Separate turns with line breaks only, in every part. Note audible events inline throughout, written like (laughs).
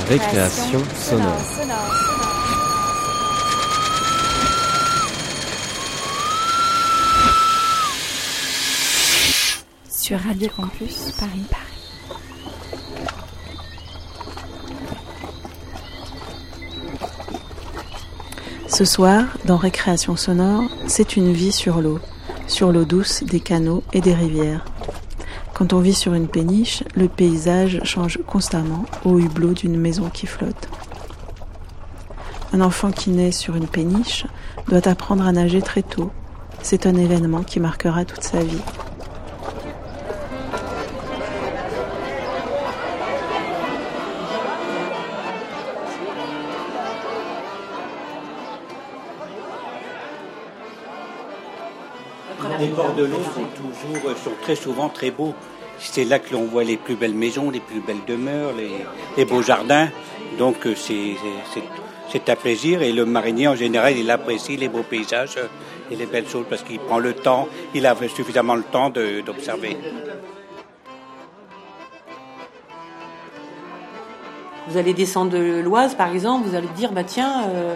Récréation sonore.
Sur Radio Campus Paris Paris. Ce soir, dans Récréation sonore, c'est une vie sur l'eau, sur l'eau douce des canaux et des rivières. Quand on vit sur une péniche, le paysage change constamment au hublot d'une maison qui flotte. Un enfant qui naît sur une péniche doit apprendre à nager très tôt. C'est un événement qui marquera toute sa vie.
Les de l'eau sont euh, sont très souvent très beaux. C'est là que l'on voit les plus belles maisons, les plus belles demeures, les, beaux jardins. Donc euh, c'est un plaisir et le marinier en général il apprécie les beaux paysages et les belles choses parce qu'il prend le temps, il a suffisamment le temps d'observer.
Vous allez descendre de l'Oise, par exemple, vous allez dire, bah tiens, euh,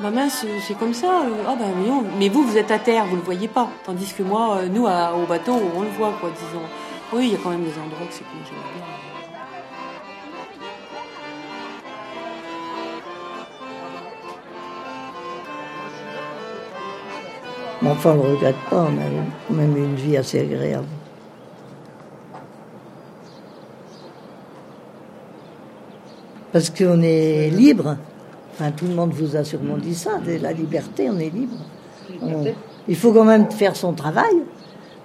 bah mince, c'est comme ça. euh, Ah bah mais, non. mais vous, vous êtes à terre, vous le voyez pas. Tandis que moi, euh, nous, au bateau, on le voit, quoi, disons. Oui, il y a quand même des endroits que c'est j'aime bien.
Mais enfin, on ne regrette pas, on a même une vie assez agréable. Parce qu'on est libre. Enfin, tout le monde vous a sûrement dit ça, la liberté, on est libre. On- il faut quand même faire son travail,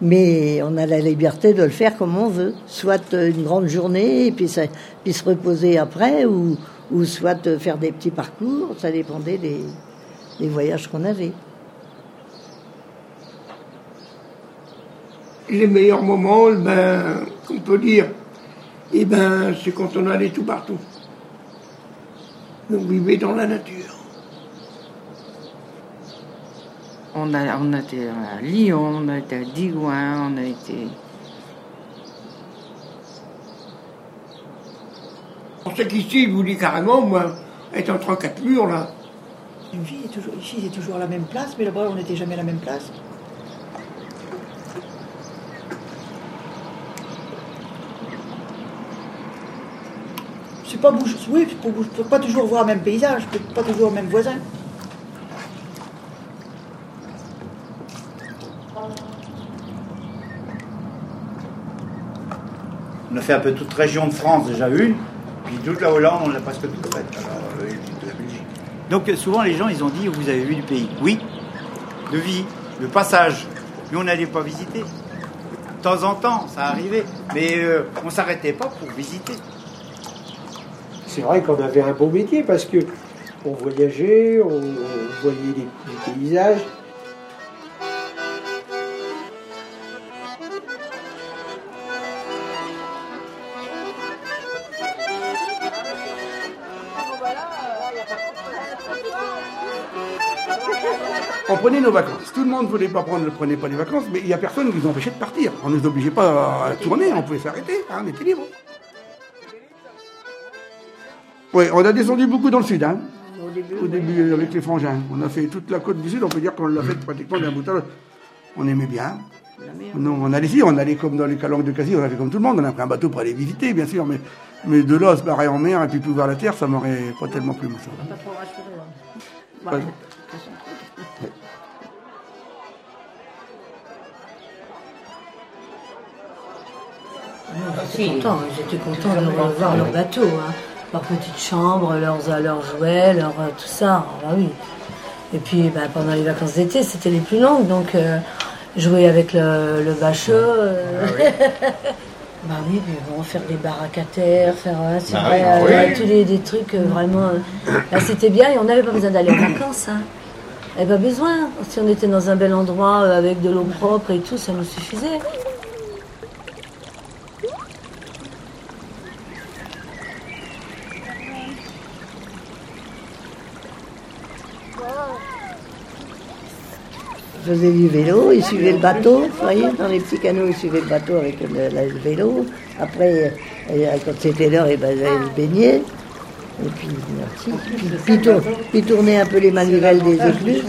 mais on a la liberté de le faire comme on veut. Soit une grande journée, et puis, ça- puis se reposer après, ou, ou soit faire des petits parcours, ça dépendait des, des voyages qu'on avait.
les meilleurs moments, ben, on peut dire, eh ben, c'est quand on allait tout partout. On vivait dans la nature.
On a, on a été à Lyon, on a été à Digoin, on a été.
On sait qu'ici, je vous dis carrément, moi, être entre quatre murs, là,
Une vie est toujours, ici, c'est toujours à la même place, mais là-bas, on n'était jamais à la même place. Pas bouge, oui, je peux, je peux pas toujours voir le même paysage, je peux pas toujours le même voisin.
On a fait un peu toute région de France, déjà une, puis toute la Hollande, on l'a presque toute faite. Alors, euh, et toute la Belgique. Donc euh, souvent les gens, ils ont dit, vous avez vu du pays. Oui, de vie, de passage. Mais on n'allait pas visiter. De temps en temps, ça arrivait. Mais euh, on s'arrêtait pas pour visiter.
C'est vrai qu'on avait un beau métier parce que on voyageait, on, voyait les paysages.
on prenait nos vacances. Tout le monde ne voulait pas prendre, ne prenait pas les vacances, mais il n'y a personne qui nous empêchait de partir. On ne nous obligeait pas à tourner, on pouvait s'arrêter, hein, on était libre. Oui, on a descendu beaucoup dans le sud, hein,
Au début,
au début avec les frangins. On a fait toute la côte du sud, on peut dire qu'on l'a fait pratiquement d'un bout à l'autre. On aimait bien. Non, on allait si, on allait comme dans les calanques de Cassis, on a fait comme tout le monde, on a pris un bateau pour aller visiter, bien sûr, mais, mais de là, se barrer en mer et puis tout vers la terre, ça m'aurait pas tellement plu, moi, ça.
pas trop rassuré. hein.
Ouais.
Ils étaient contents de revoir leur bateau, hein. Leur petite chambre, leurs, leurs jouets, leur, euh, tout ça. Ah bah oui. Et puis bah, pendant les vacances d'été, c'était les plus longues, donc euh, jouer avec le, le bachot. euh, bah oui, (laughs) puis bon, faire des baraques à terre, faire euh, c'est
Bah
vrai,
oui,
euh, tous les des trucs euh, vraiment. euh, là, c'était bien et on n'avait pas besoin d'aller en vacances. Hein. On n'avait pas besoin. Si on était dans un bel endroit euh, avec de l'eau propre et tout, ça nous suffisait. Faisait du vélo, il suivait le bateau, vous voyez, dans les petits canaux, il suivait le bateau avec le, vélo. Après, euh, quand c'était l'heure, eh ben, il allait se baigner. Et puis, merci. Puis, puis tour- puis tourner un peu les manivelles des écluses.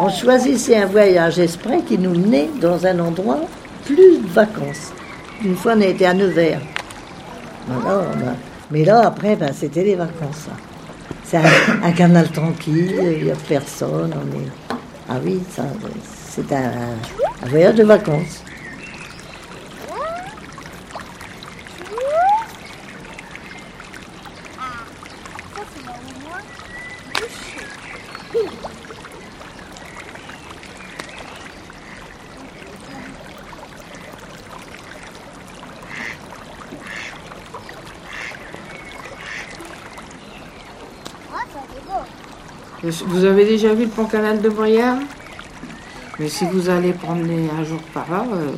On choisissait un voyage exprès qui nous menait dans un endroit plus de vacances. Une fois, on a été à Nevers. Mais là, après, ben, c'était les vacances. C'est un, un canal tranquille, il n'y a personne. On est... Ah oui, c'est un, un voyage de vacances.
Vous avez déjà vu le pont canal de Brière Mais si vous allez promener un jour par là, euh,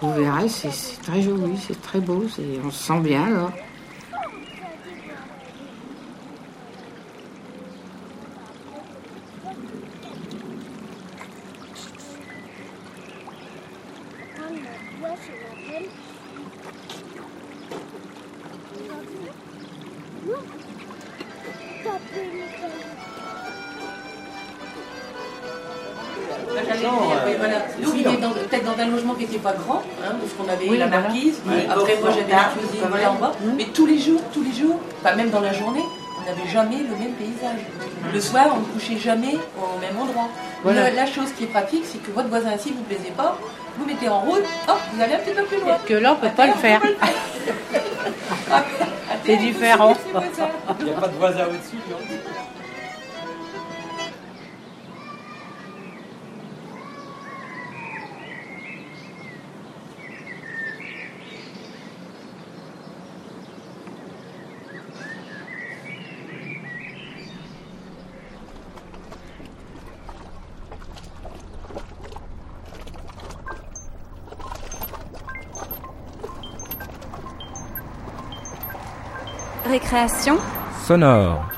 vous verrez, c'est très joli, c'est très beau, on se sent bien. Là,
pas grand, hein, parce qu'on avait
Oui,
la
voilà.
marquise. Après, moi, j'avais la cuisine voilà, en bas. Mais tous les jours, tous les jours, enfin même dans la journée, on n'avait jamais le même paysage. Le soir, on ne couchait jamais au même endroit.
Voilà.
Le- la chose qui est pratique, c'est que votre voisin, si vous ne plaisez pas, vous mettez en route, hop, vous allez un petit peu plus loin.
Que là, on peut pas le faire. C'est différent.
Il n'y a pas de voisin au-dessus, non?
Sonore.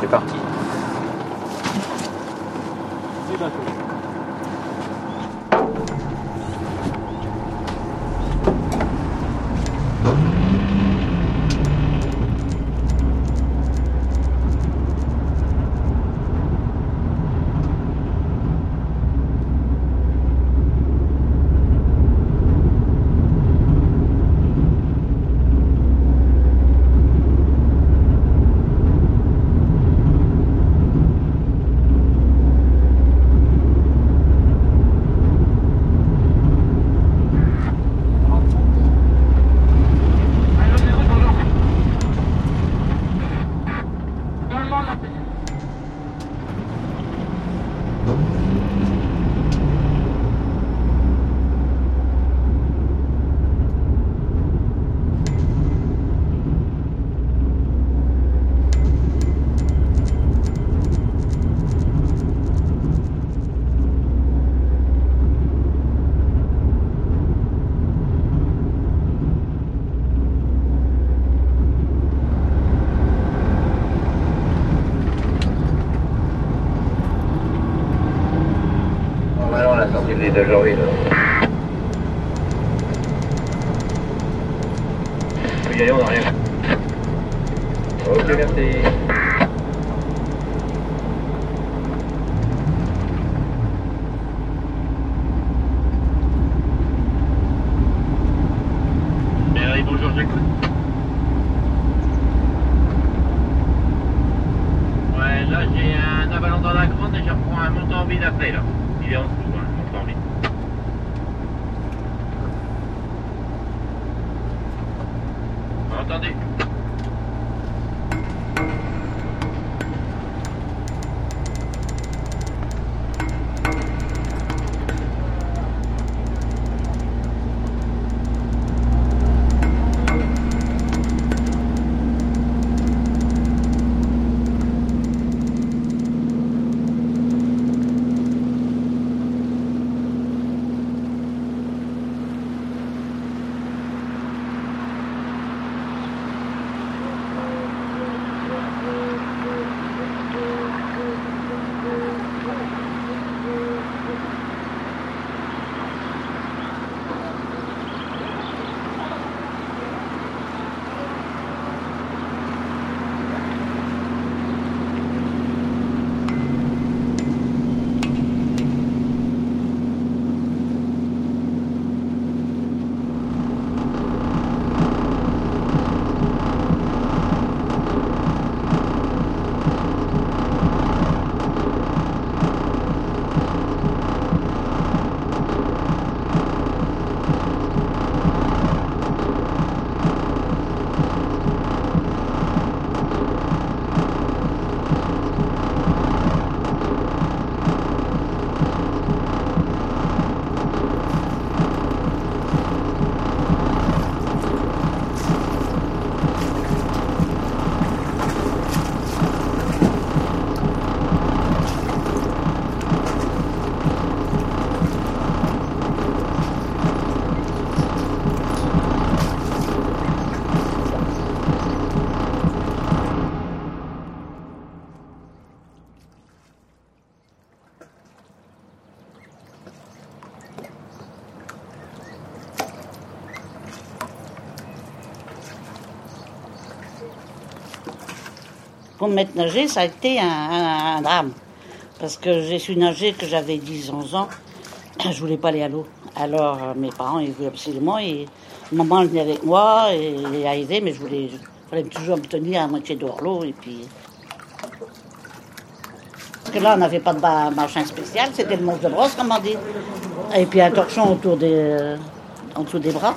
C'est parti.
Normalement, la sortie venait d'aujourd'hui, là. Faut y on n'a rien. Ok, merci. Mairie, bonjour, j'écoute. Ouais, là j'ai un avalon dans la grande et je reprends un montant en vide après là. Il est en dessous, hein, またね。
Qu'on me mette nager, ça a été un, drame. Parce que j'ai su nager que j'avais 10, 11 ans. (clears throat) Je voulais pas aller à l'eau. Alors, euh, mes parents, ils voulaient absolument. Et maman, venait avec moi et est arrivée, mais je voulais. Toujours me tenir à moitié dehors l'eau. Et puis. Parce que là, on n'avait pas de machin spécial, c'était le monstre de brosse, comme on dit. Et puis un torchon autour des, euh, en dessous des bras.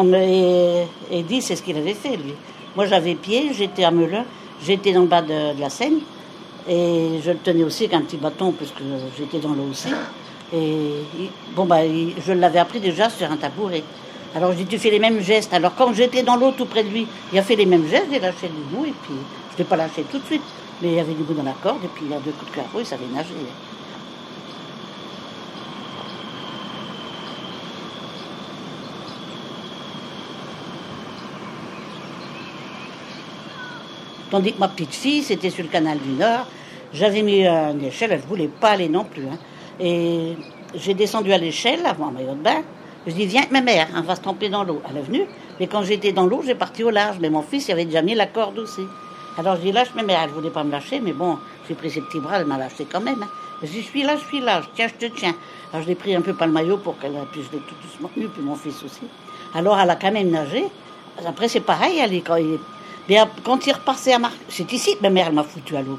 Comme euh, Eddy, c'est ce qu'il avait fait, lui. Moi, j'avais pied, j'étais à Melun, j'étais dans le bas de, la Seine, et je le tenais aussi avec un petit bâton, puisque j'étais dans l'eau aussi. Et il- bon, bah, il- je l'avais appris déjà sur un tabouret. Alors, je dis, tu fais les mêmes gestes. Alors, quand j'étais dans l'eau tout près de lui, il a fait les mêmes gestes, j'ai lâché du bout, et puis je ne l'ai pas lâché tout de suite. Mais il y avait du bout dans la corde, et puis il a deux coups de carreau, il savait nager. Tandis que ma petite fille, c'était sur le canal du Nord. J'avais mis une échelle, elle ne voulait pas aller non plus. Hein. Et j'ai descendu à l'échelle, avant un maillot de bain. Je dis, viens, ma mère, on va se tremper dans l'eau. Elle est venue. Mais quand j'étais dans l'eau, j'ai parti au large. Mais mon fils, avait déjà mis la corde aussi. Alors je dis, lâche ma mère. Elle ne voulait pas me lâcher, mais bon, j'ai pris ses petits bras, elle m'a lâché quand même. Hein. Je dis, je suis là, je suis là, je tiens, je te tiens. Alors je l'ai pris un peu par le maillot pour qu'elle puisse je tout doucement (laughs) puis mon fils aussi. Alors elle a quand même nagé. Après, c'est pareil, elle, est quand il est et quand il repassait à Marc, c'est ici que ma mère m'a foutu à l'eau.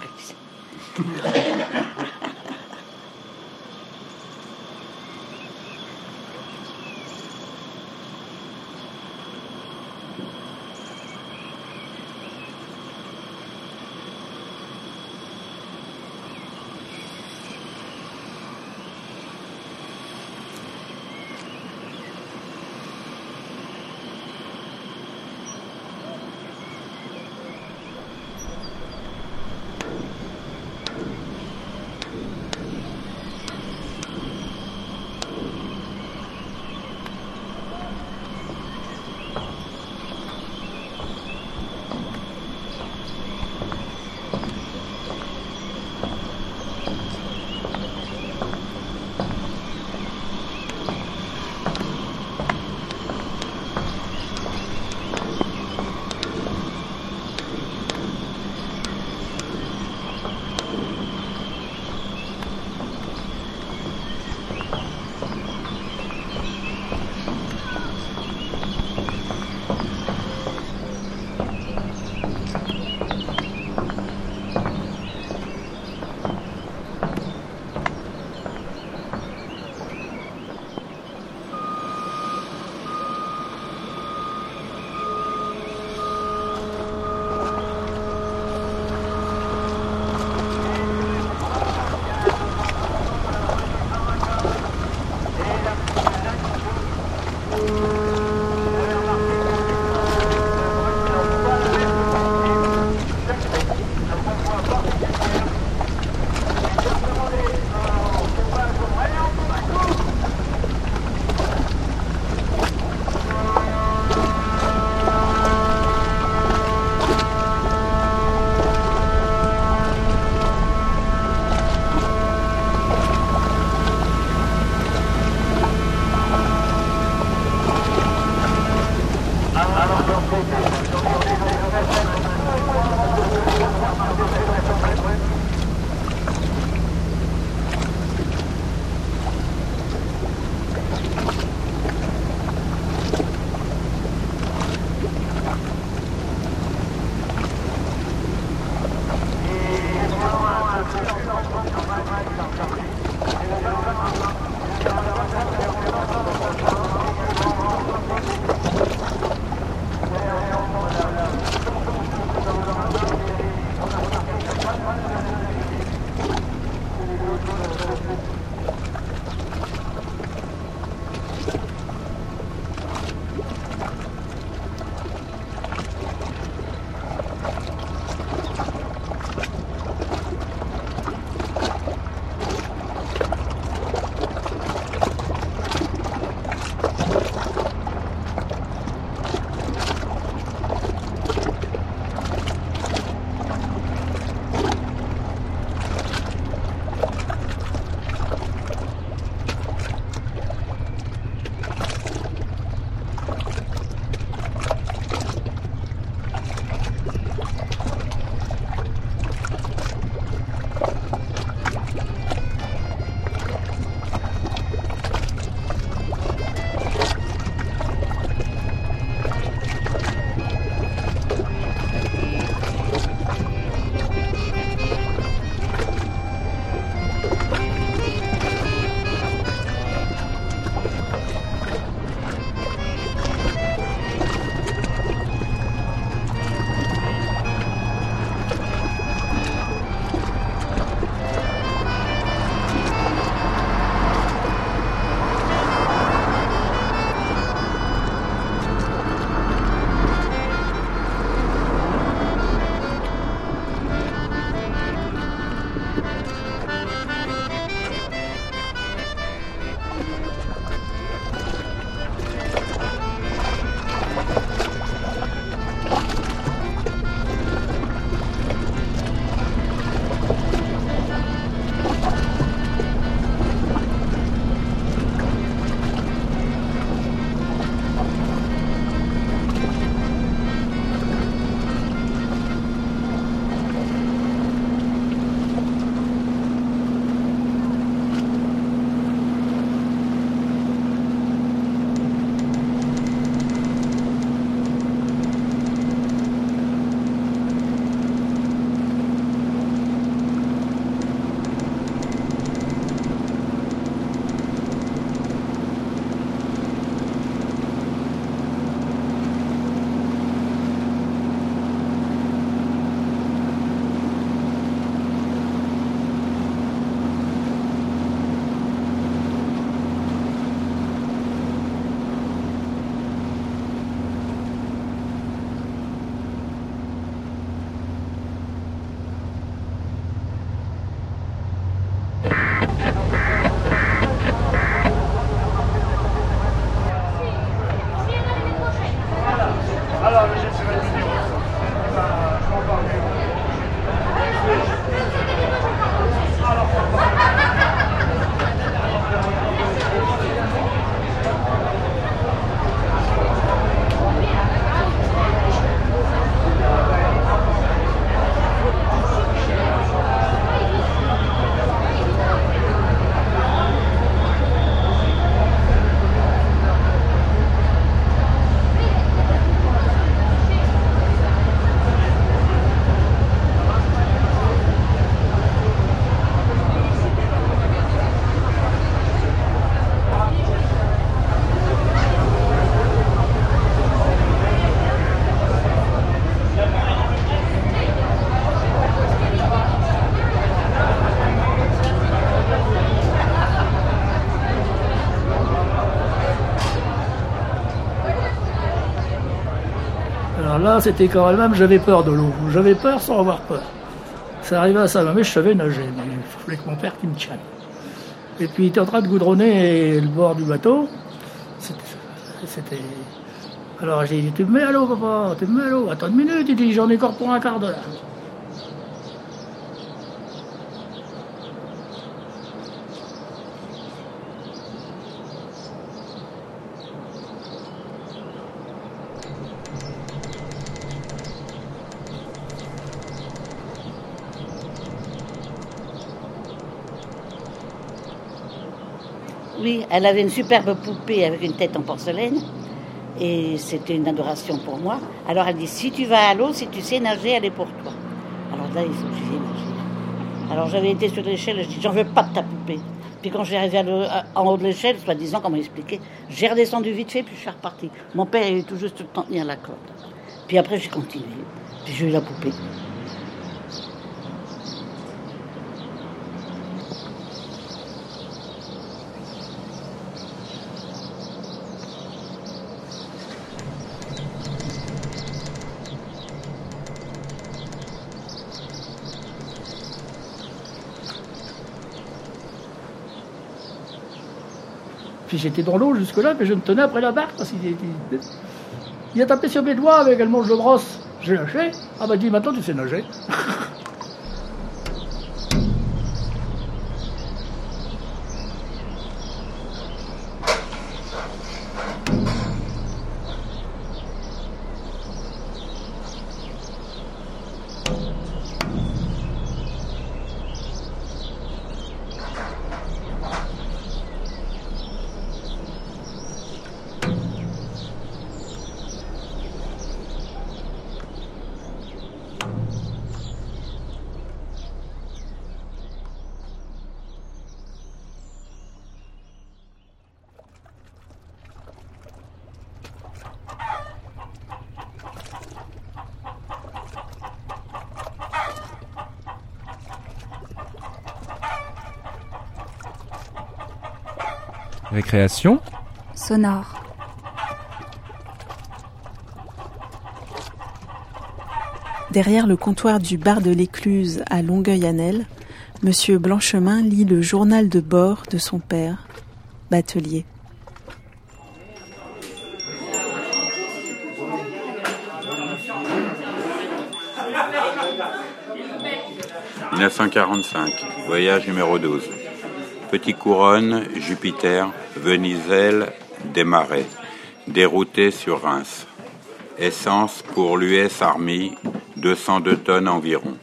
C'était quand même, j'avais peur de l'eau. J'avais peur sans avoir peur. Ça arrivait à ça, mais je savais nager, mais il fallait que mon père qui me tienne. Et puis il était en train de goudronner le bord du bateau. C'était. Alors j'ai dit Tu me mets à l'eau, papa, tu me mets à l'eau. Attends une minute, il dit J'en ai encore pour un quart d'heure.
Oui, elle avait une superbe poupée avec une tête en porcelaine. Et c'était une adoration pour moi. Alors elle dit, si tu vas à l'eau, si tu sais nager, elle est pour toi. Alors là, il faut que nager. Alors j'avais été sur l'échelle, je dis, j'en veux pas de ta poupée. Puis quand j'ai arrivé en haut de l'échelle, soi-disant, comment expliquer, j'ai redescendu vite fait, puis je suis reparti. Mon père, il est tout juste tenu à la corde. Puis après, j'ai continué. Puis j'ai eu la poupée.
J'étais dans l'eau jusque-là, mais je me tenais après la barque parce qu'il il a tapé sur mes doigts avec le manche de brosse. J'ai lâché. Ah bah dit maintenant tu sais nager. (laughs)
Récréation
sonore.
Derrière le comptoir du bar de l'Écluse à Longueuil-Annel, Monsieur Blanchemin lit le journal de bord de son père, batelier.
« 1945, voyage numéro 12. Petit Couronne, Jupiter, Veniselle, Desmarais, dérouté sur Reims. Essence pour l'US Army, 202 tonnes environ.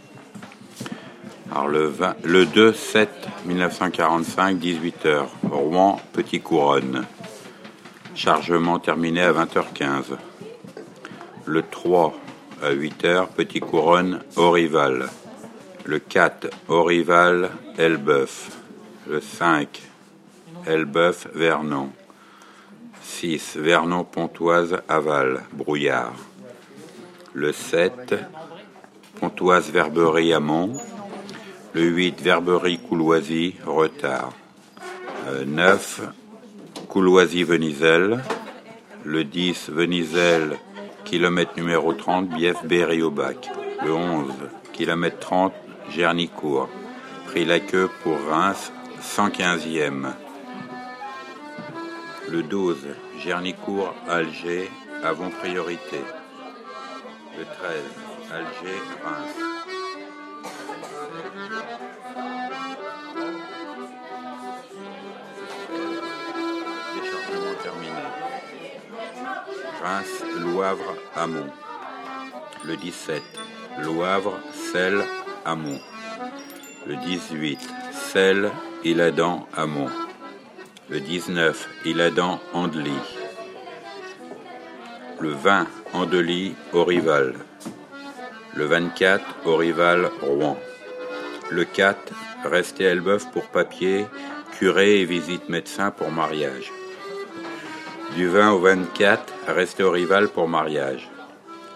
Alors le, 20, le 2 7 1945, 18h, Rouen, Petit Couronne. Chargement terminé à 20h15. Le 3 à 8h, Petit Couronne, Orival. Le 4, Orival, Elbeuf. Le 5, Elbeuf, Vernon. 6, Vernon, Pontoise, Aval, brouillard. Le 7, Pontoise, Verberie, Amont. Le 8, Verberie, Couloisie, retard. 9, Couloisie, Veniselle. Le 10, Veniselle, kilomètre numéro 30, Bief, Berry au bac. Le 11, kilomètre 30, Gernicourt. Pris la queue pour Reims, 115e. Le 12, Gernicourt, Alger, avons priorité. Le 13, Alger, Reims. Reims, Loivre, Amont. Le 17, Loivre, Selle, Amont. Le 18, Selle, Iladan, Amont. Le 19, Iladan, Andely. Le 20, Andely, Orival. Le 24, Orival, Rouen. Le 4, Resté Elbeuf pour papier, curé et visite médecin pour mariage. Du 20 au 24, Resté Orival pour mariage.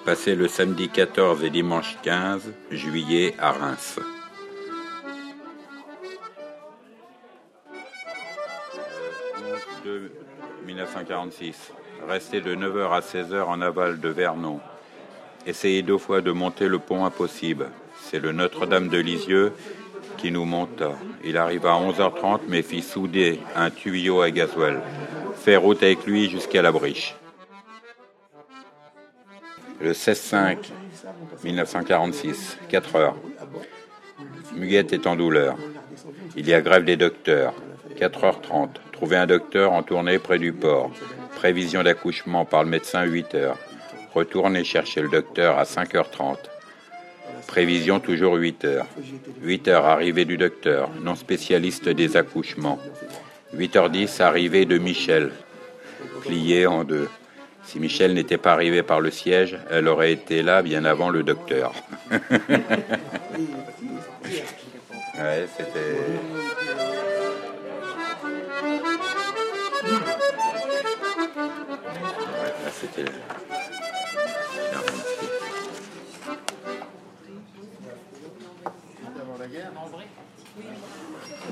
Passé le samedi 14 et dimanche 15 juillet à Reims. 1946. Resté de 9h à 16h en aval de Vernon. Essayé deux fois de monter le pont impossible. C'est le Notre-Dame de Lisieux qui nous monta. Il arriva à 11h30 mais fit souder un tuyau à gasoil. Fait route avec lui jusqu'à la Briche. Le 16-5 1946, 4 heures. Muguette est en douleur. Il y a grève des docteurs. 4h30. Trouver un docteur en tournée près du port. Prévision d'accouchement par le médecin 8 heures. Retourner chercher le docteur à 5h30. Prévision toujours 8 heures. 8 heures arrivée du docteur, non spécialiste des accouchements. 8h10 arrivée de Michel, plié en deux. Si Michel n'était pas arrivé par le siège, elle aurait été là bien avant le docteur. (laughs) ouais, c'était.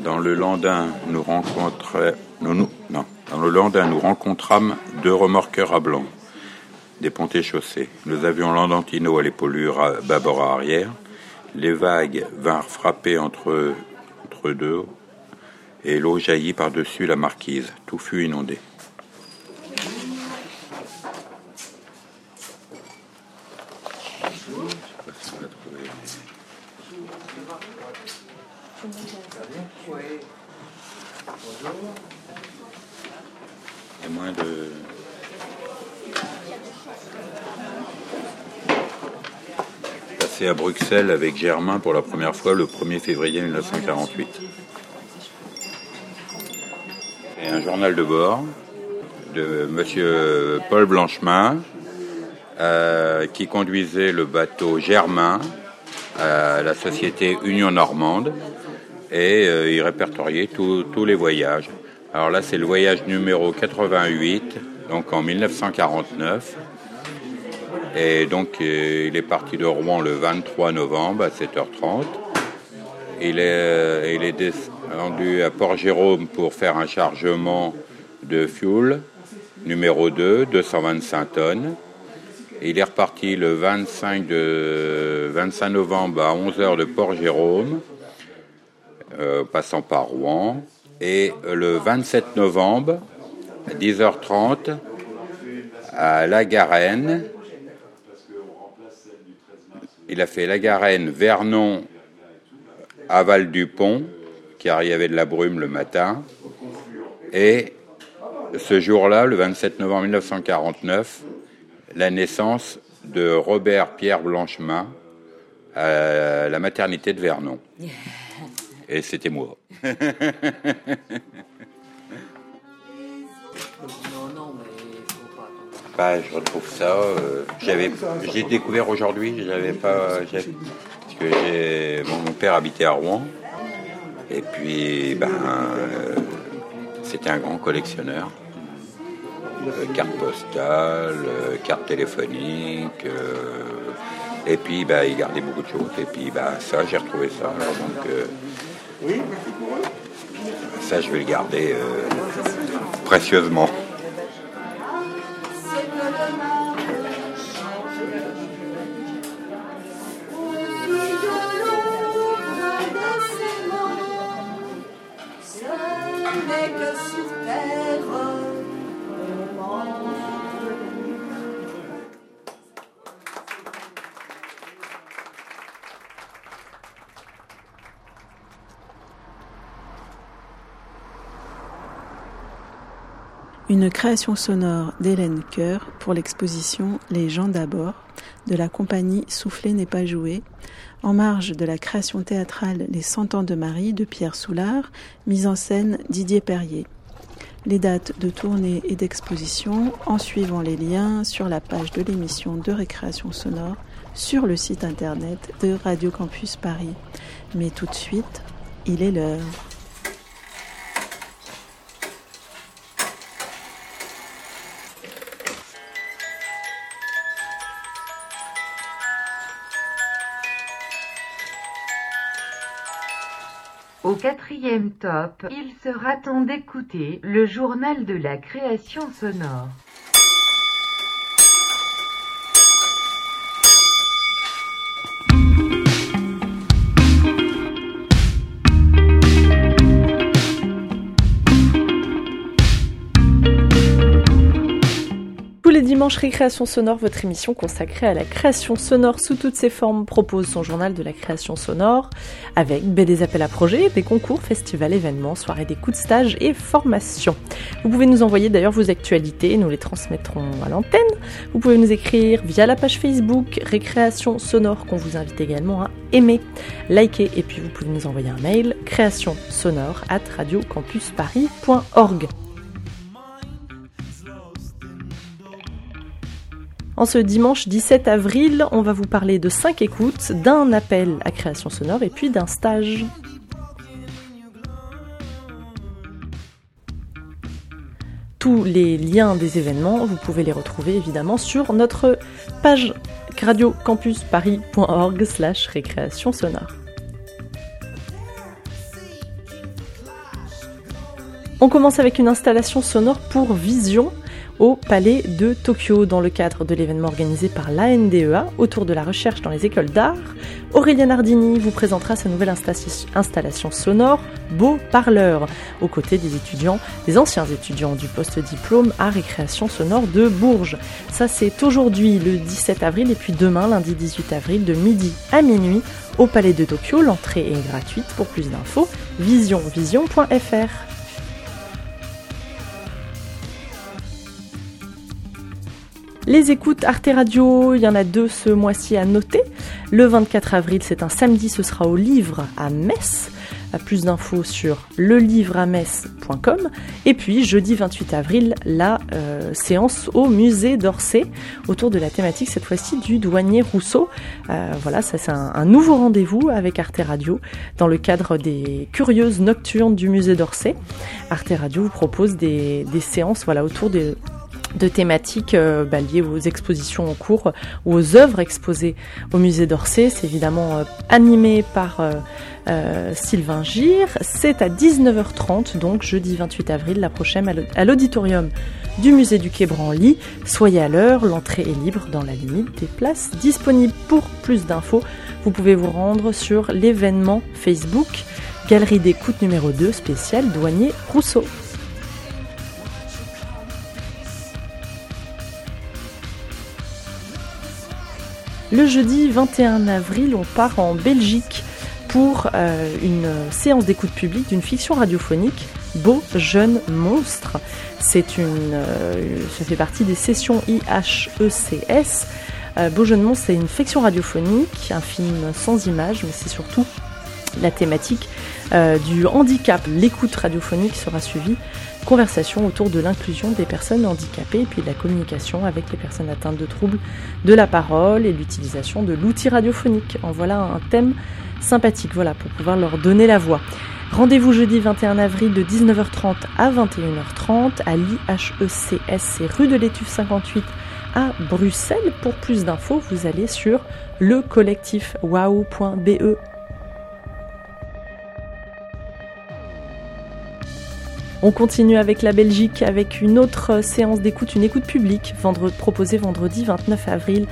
Dans le Landin, nous rencontrâmes deux remorqueurs à blanc, des pontés chaussés. Nous avions l'Andantino à l'épaulure à bâbord à arrière. Les vagues vinrent frapper entre, entre deux et l'eau jaillit par-dessus la marquise. Tout fut inondé. Il y a moins de. Passé à Avec Germain pour la première fois le 1er février 1948. Et un journal de bord de monsieur Paul Blanchemin euh, qui conduisait le bateau Germain à la société Union Normande et euh, il répertoriait tous tous les voyages. Alors là, c'est le voyage numéro 88, donc en 1949. Et donc, euh, il est parti de Rouen le 23 novembre à 7h30. Il est, euh, il est descendu à Port-Jérôme pour faire un chargement de fuel numéro 2, 225 tonnes. Il est reparti le 25, de, 25 novembre à 11h de Port-Jérôme, euh, passant par Rouen. Et le 27 novembre, à 10h30, à La Garenne, il a fait La Garenne, Vernon, aval du pont, car il y avait de la brume le matin. Et ce jour-là, le 27 novembre 1949, la naissance de Robert Pierre Blanchemin à la maternité de Vernon. Et c'était moi. (laughs) Je retrouve ça. euh, j'avais, j'ai découvert aujourd'hui. J'avais pas, parce que j'ai, bon, mon père habitait à Rouen. Et puis, ben, euh, c'était un grand collectionneur. Euh, cartes postales, cartes téléphoniques. et puis, bah, il gardait beaucoup de choses. Et puis, bah, ça, j'ai retrouvé ça. Alors, donc, ça, je vais le garder précieusement.
Création sonore d'Hélène Coeur pour l'exposition Les gens d'abord de la compagnie Souffler n'est pas joué, en marge de la création théâtrale Les Cent ans de Marie de Pierre Soulard, mise en scène Didier Perrier. Les dates de tournée et d'exposition en suivant les liens sur la page de l'émission de récréation sonore sur le site internet de Radio Campus Paris. Mais tout de suite, il est l'heure.
Au quatrième top, il sera temps d'écouter le journal de la création sonore.
Dimanche Récréation Sonore, votre émission consacrée à la création sonore sous toutes ses formes, propose son journal de la création sonore avec des appels à projets, des concours, festivals, événements, soirées d'écoute, stages et formations. Vous pouvez nous envoyer d'ailleurs vos actualités, nous les transmettrons à l'antenne. Vous pouvez nous écrire via la page Facebook Récréation Sonore qu'on vous invite également à aimer, liker et puis vous pouvez nous envoyer un mail création sonore at radiocampusparis.org. En ce dimanche 17 avril, on va vous parler de 5 écoutes, d'un appel à création sonore et puis d'un stage. Tous les liens des événements, vous pouvez les retrouver évidemment sur notre page radiocampusparis.org slash récréation sonore. On commence avec une installation sonore pour Vision au Palais de Tokyo dans le cadre de l'événement organisé par l'ANDEA autour de la recherche dans les écoles d'art. Aurélien Nardini vous présentera sa nouvelle installation sonore Beau Parleur aux côtés des étudiants, des anciens étudiants du post-diplôme art et création sonore de Bourges. Ça c'est aujourd'hui le 17 avril et puis demain lundi 18 avril de midi à minuit au Palais de Tokyo. L'entrée est gratuite pour plus d'infos visionvision.fr. Les écoutes Arte Radio, il y en a deux ce mois-ci à noter. Le 24 avril, c'est un samedi, ce sera au Livre à Metz. Plus d'infos sur lelivreametz.com. Et puis jeudi 28 avril, la euh, séance au musée d'Orsay autour de la thématique cette fois-ci du douanier Rousseau. Euh, voilà, ça c'est un, nouveau rendez-vous avec Arte Radio dans le cadre des curieuses nocturnes du musée d'Orsay. Arte Radio vous propose des, séances voilà autour des de thématiques euh, bah, liées aux expositions en cours ou aux œuvres exposées au musée d'Orsay. C'est évidemment euh, animé par euh, Sylvain Gire. C'est à 19h30, donc jeudi 28 avril, la prochaine, à l'auditorium du musée du Quai Branly. Soyez à l'heure, l'entrée est libre dans la limite des places disponibles. Pour plus d'infos, vous pouvez vous rendre sur l'événement Facebook Galerie d'écoute numéro 2 spécial Douanier Rousseau. Le jeudi 21 avril, on part en Belgique pour euh, une séance d'écoute publique d'une fiction radiophonique, Beau Jeune Monstre. C'est une, euh, ça fait partie des sessions IHECS. Euh, Beau Jeune Monstre, c'est une fiction radiophonique, un film sans image, mais c'est surtout la thématique du handicap. L'écoute radiophonique sera suivie conversation autour de l'inclusion des personnes handicapées et puis de la communication avec les personnes atteintes de troubles de la parole et l'utilisation de l'outil radiophonique. En voilà un thème sympathique, voilà, pour pouvoir leur donner la voix. Rendez-vous jeudi 21 avril de 19h30 à 21h30 à l'IHECS, rue de l'Étuve 58 à Bruxelles. Pour plus d'infos, vous allez sur le On continue avec la Belgique avec une autre séance d'écoute, une écoute publique proposée vendredi 29 avril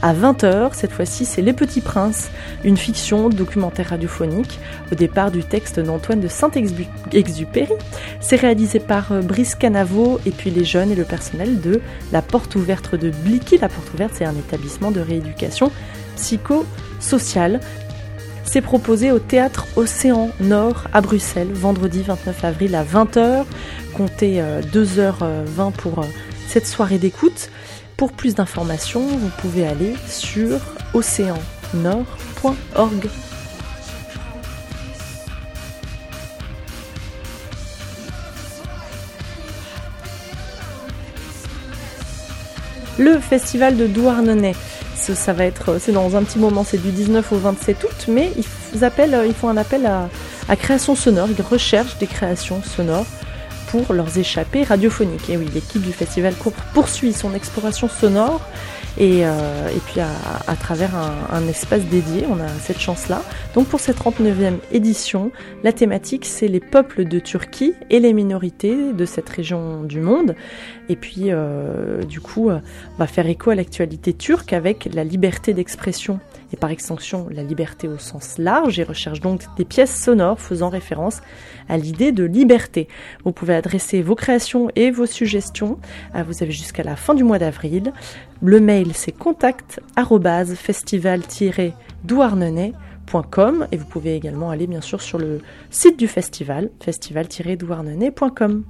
à 20h. Cette fois-ci, c'est Les Petits Princes, une fiction documentaire radiophonique au départ du texte d'Antoine de Saint-Exupéry. C'est réalisé par euh, Brice Canavo et puis les jeunes et le personnel de la Porte Ouverte de Blicky. La Porte Ouverte, c'est un établissement de rééducation psychosociale c'est proposé au théâtre Océan Nord à Bruxelles, vendredi 29 avril à 20h. Comptez 2h20 euh, pour euh, cette soirée d'écoute. Pour plus d'informations, vous pouvez aller sur océannord.org. Le festival de Douarnenez ça va être, c'est dans un petit moment, c'est du 19 au 27 août, mais ils, appellent, ils font un appel à, à création sonore, ils recherchent des créations sonores pour leurs échappées radiophoniques. Et oui, l'équipe du festival poursuit son exploration sonore et, euh, et puis à, travers un, espace dédié, on a cette chance-là. Donc pour cette 39e édition, la thématique c'est les peuples de Turquie et les minorités de cette région du monde. Et puis euh, du coup, on va faire écho à l'actualité turque avec la liberté d'expression et par extension la liberté au sens large et recherche donc des pièces sonores faisant référence à l'idée de liberté. Vous pouvez adresser vos créations et vos suggestions. Vous avez jusqu'à la fin du mois d'avril. Le mail c'est contact festival-douarnenez.com et vous pouvez également aller bien sûr sur le site du festival, festival-douarnenez.com.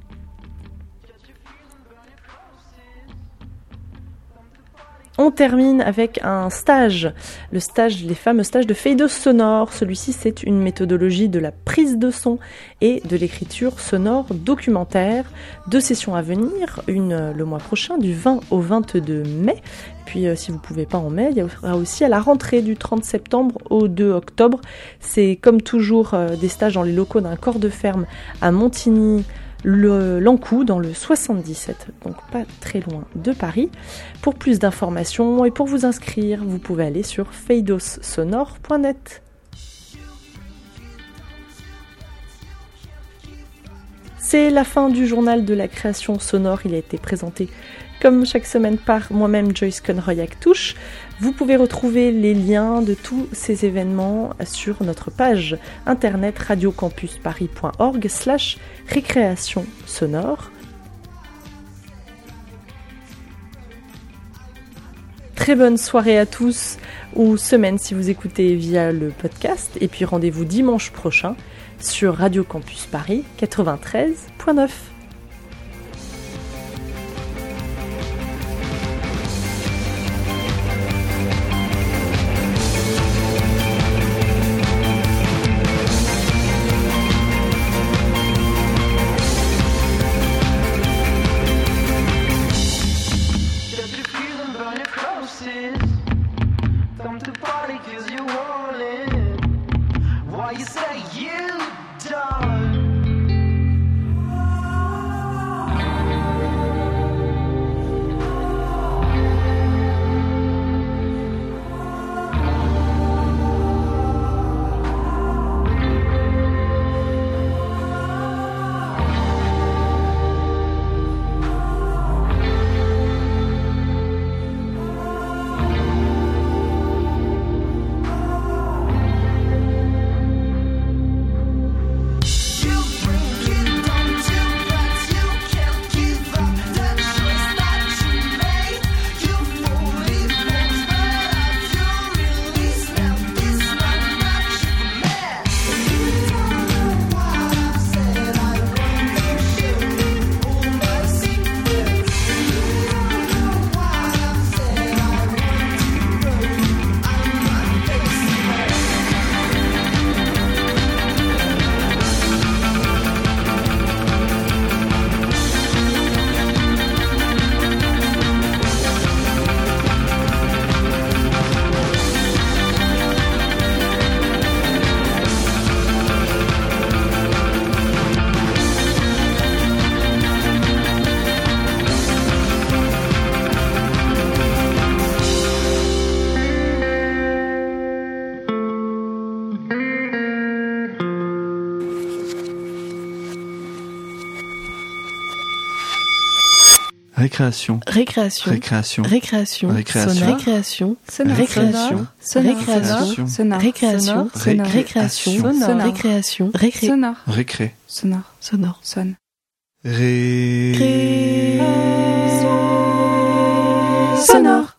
On termine avec un stage, le stage, les fameux stages de fade sonore. Celui-ci, c'est une méthodologie de la prise de son et de l'écriture sonore documentaire. Deux sessions à venir, une le mois prochain, du 20 au 22 mai. Puis, euh, si vous pouvez pas en mai, il y aura aussi à la rentrée du 30 septembre au 2 octobre. C'est comme toujours euh, des stages dans les locaux d'un corps de ferme à Montigny, le Lancou dans le 77, donc pas très loin de Paris. Pour plus d'informations et pour vous inscrire, vous pouvez aller sur feidossonore.net. C'est la fin du journal de la création sonore. Il a été présenté comme chaque semaine par moi-même Joyce Conroy-Actouche. Vous pouvez retrouver les liens de tous ces événements sur notre page internet radiocampusparis.org slash récréation sonore. Très bonne soirée à tous ou semaine si vous écoutez via le podcast et puis rendez-vous dimanche prochain sur Radio Campus Paris 93.9.
Récréation.
Récréation.
Récréation.
Récréation.
Récréation.
Récréation.
Sonore.
Récréation.
Sonore.
Récréation.
Sonore.
Récréation.
Sonore.
Récréation.
Sonore.
Récréation. Récré.
Sonore. Récré.
Sonore. Sonore.
Sonne.
Ré.
Sonore.